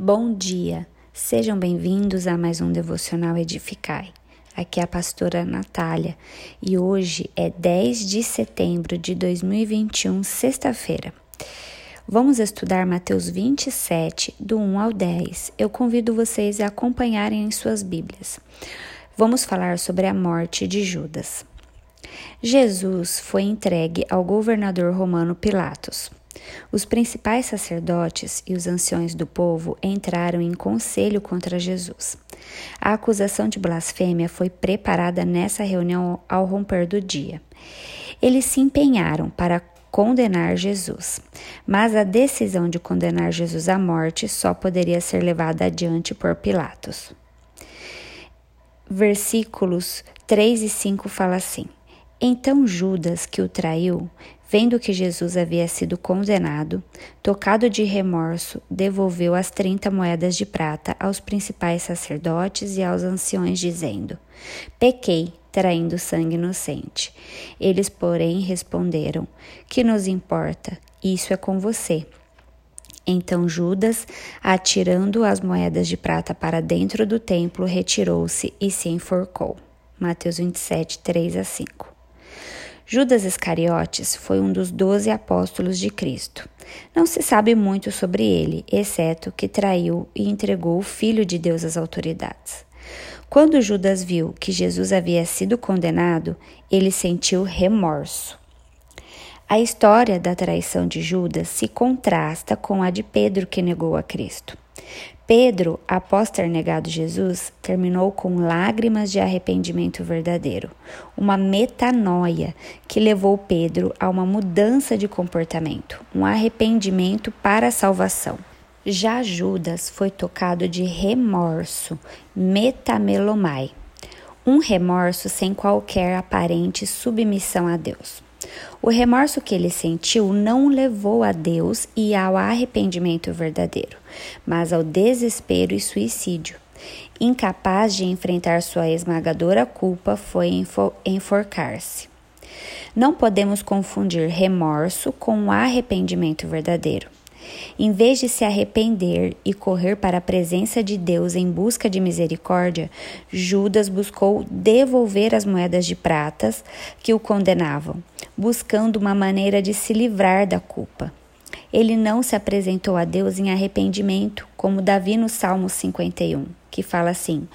Bom dia, sejam bem-vindos a mais um Devocional Edificai. Aqui é a pastora Natália e hoje é 10 de setembro de 2021, sexta-feira. Vamos estudar Mateus 27, do 1 ao 10. Eu convido vocês a acompanharem em suas Bíblias. Vamos falar sobre a morte de Judas. Jesus foi entregue ao governador romano Pilatos. Os principais sacerdotes e os anciões do povo entraram em conselho contra Jesus. A acusação de blasfêmia foi preparada nessa reunião ao romper do dia. Eles se empenharam para condenar Jesus, mas a decisão de condenar Jesus à morte só poderia ser levada adiante por Pilatos. Versículos 3 e 5 fala assim: Então Judas, que o traiu, Vendo que Jesus havia sido condenado, tocado de remorso, devolveu as trinta moedas de prata aos principais sacerdotes e aos anciões, dizendo: Pequei, traindo sangue inocente. Eles, porém, responderam: Que nos importa? Isso é com você. Então Judas, atirando as moedas de prata para dentro do templo, retirou-se e se enforcou. Mateus 27, 3 a 5. Judas Iscariotes foi um dos doze apóstolos de Cristo. Não se sabe muito sobre ele, exceto que traiu e entregou o Filho de Deus às autoridades. Quando Judas viu que Jesus havia sido condenado, ele sentiu remorso. A história da traição de Judas se contrasta com a de Pedro que negou a Cristo. Pedro, após ter negado Jesus, terminou com lágrimas de arrependimento verdadeiro, uma metanoia que levou Pedro a uma mudança de comportamento, um arrependimento para a salvação. Já Judas foi tocado de remorso, metamelomai, um remorso sem qualquer aparente submissão a Deus. O remorso que ele sentiu não levou a Deus e ao arrependimento verdadeiro, mas ao desespero e suicídio. Incapaz de enfrentar sua esmagadora culpa, foi enforcar-se. Não podemos confundir remorso com arrependimento verdadeiro. Em vez de se arrepender e correr para a presença de Deus em busca de misericórdia, Judas buscou devolver as moedas de pratas que o condenavam, buscando uma maneira de se livrar da culpa. Ele não se apresentou a Deus em arrependimento, como Davi no Salmo 51, que fala assim: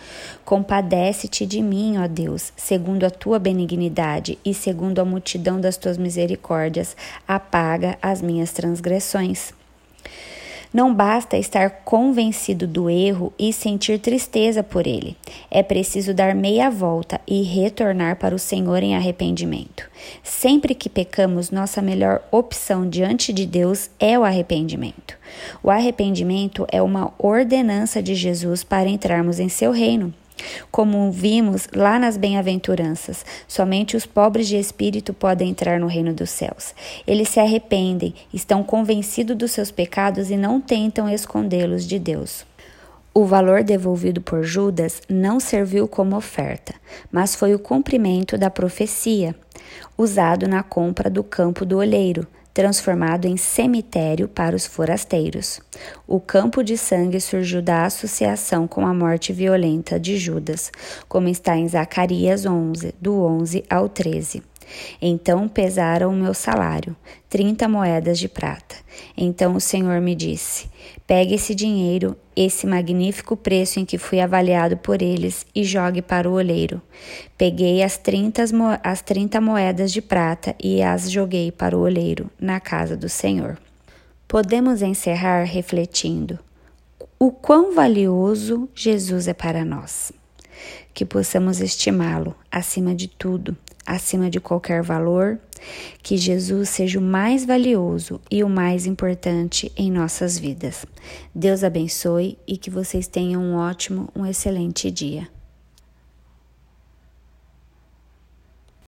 Compadece-te de mim, ó Deus, segundo a tua benignidade e segundo a multidão das tuas misericórdias, apaga as minhas transgressões. Não basta estar convencido do erro e sentir tristeza por ele. É preciso dar meia volta e retornar para o Senhor em arrependimento. Sempre que pecamos, nossa melhor opção diante de Deus é o arrependimento. O arrependimento é uma ordenança de Jesus para entrarmos em seu reino. Como vimos lá nas bem-aventuranças, somente os pobres de espírito podem entrar no reino dos céus. Eles se arrependem, estão convencidos dos seus pecados e não tentam escondê-los de Deus. O valor devolvido por Judas não serviu como oferta, mas foi o cumprimento da profecia, usado na compra do campo do olheiro, transformado em cemitério para os forasteiros. O campo de sangue surgiu da associação com a morte violenta de Judas, como está em Zacarias 11, do 11 ao 13. Então pesaram o meu salário, trinta moedas de prata. Então o Senhor me disse: Pegue esse dinheiro, esse magnífico preço em que fui avaliado por eles, e jogue para o oleiro. Peguei as trinta, as trinta moedas de prata e as joguei para o oleiro, na casa do Senhor. Podemos encerrar refletindo o quão valioso Jesus é para nós. Que possamos estimá-lo acima de tudo acima de qualquer valor, que Jesus seja o mais valioso e o mais importante em nossas vidas. Deus abençoe e que vocês tenham um ótimo, um excelente dia.